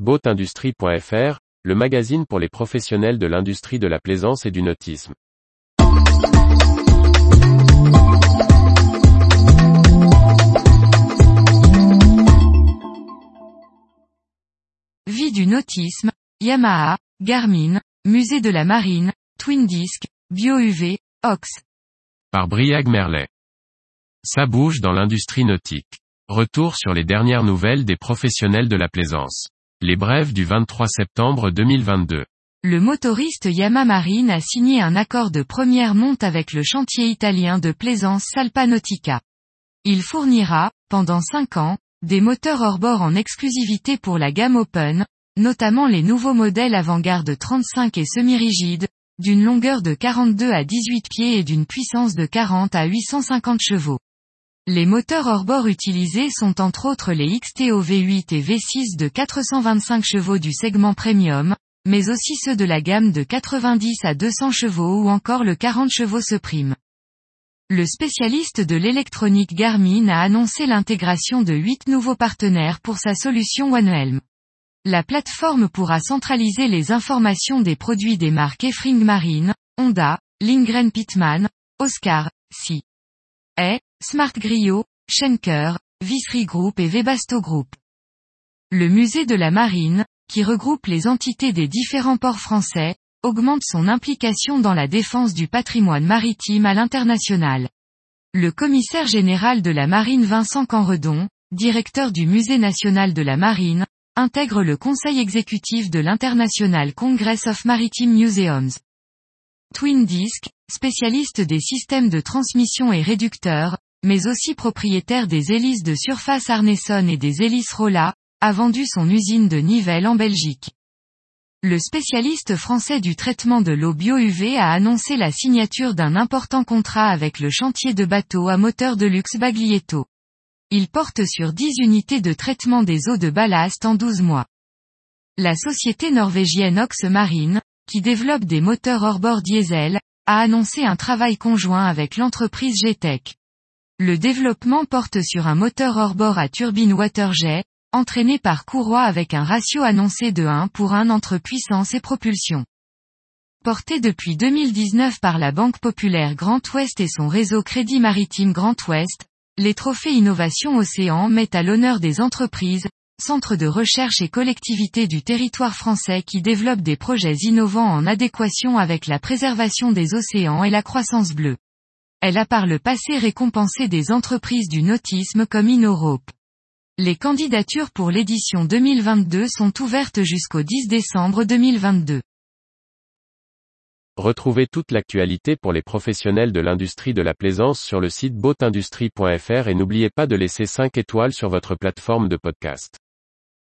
Boatindustrie.fr, le magazine pour les professionnels de l'industrie de la plaisance et du nautisme. Vie du nautisme, Yamaha, Garmin, Musée de la Marine, Twin Disc, BioUV, Ox. Par Briag Merlet. Ça bouge dans l'industrie nautique. Retour sur les dernières nouvelles des professionnels de la plaisance. Les brèves du 23 septembre 2022. Le motoriste Yamaha Marine a signé un accord de première monte avec le chantier italien de plaisance Salpanautica. Il fournira, pendant 5 ans, des moteurs hors-bord en exclusivité pour la gamme Open, notamment les nouveaux modèles avant-garde 35 et semi-rigides, d'une longueur de 42 à 18 pieds et d'une puissance de 40 à 850 chevaux. Les moteurs hors-bord utilisés sont entre autres les XTO V8 et V6 de 425 chevaux du segment premium, mais aussi ceux de la gamme de 90 à 200 chevaux ou encore le 40 chevaux Supreme. Le spécialiste de l'électronique Garmin a annoncé l'intégration de 8 nouveaux partenaires pour sa solution OneHelm. La plateforme pourra centraliser les informations des produits des marques Efring Marine, Honda, Lindgren Pitman, Oscar, Si. E, Smart Griot, Schenker, Vissery Group et Webasto Group. Le musée de la marine, qui regroupe les entités des différents ports français, augmente son implication dans la défense du patrimoine maritime à l'international. Le commissaire général de la marine Vincent Canredon, directeur du musée national de la marine, intègre le conseil exécutif de l'International Congress of Maritime Museums. Twin Disc, spécialiste des systèmes de transmission et réducteurs, mais aussi propriétaire des hélices de surface Arneson et des hélices Rolla, a vendu son usine de Nivelles en Belgique. Le spécialiste français du traitement de l'eau bio-UV a annoncé la signature d'un important contrat avec le chantier de bateau à moteur de luxe Baglietto. Il porte sur 10 unités de traitement des eaux de ballast en 12 mois. La société norvégienne Ox Marine, qui développe des moteurs hors-bord diesel, a annoncé un travail conjoint avec l'entreprise GTEC. Le développement porte sur un moteur hors-bord à turbine waterjet, entraîné par courroie avec un ratio annoncé de 1 pour 1 entre puissance et propulsion. Porté depuis 2019 par la Banque Populaire Grand Ouest et son réseau Crédit Maritime Grand Ouest, les trophées Innovation Océan mettent à l'honneur des entreprises, centres de recherche et collectivités du territoire français qui développent des projets innovants en adéquation avec la préservation des océans et la croissance bleue. Elle a par le passé récompensé des entreprises du nautisme comme InnoRope. Les candidatures pour l'édition 2022 sont ouvertes jusqu'au 10 décembre 2022. Retrouvez toute l'actualité pour les professionnels de l'industrie de la plaisance sur le site boatindustrie.fr et n'oubliez pas de laisser 5 étoiles sur votre plateforme de podcast.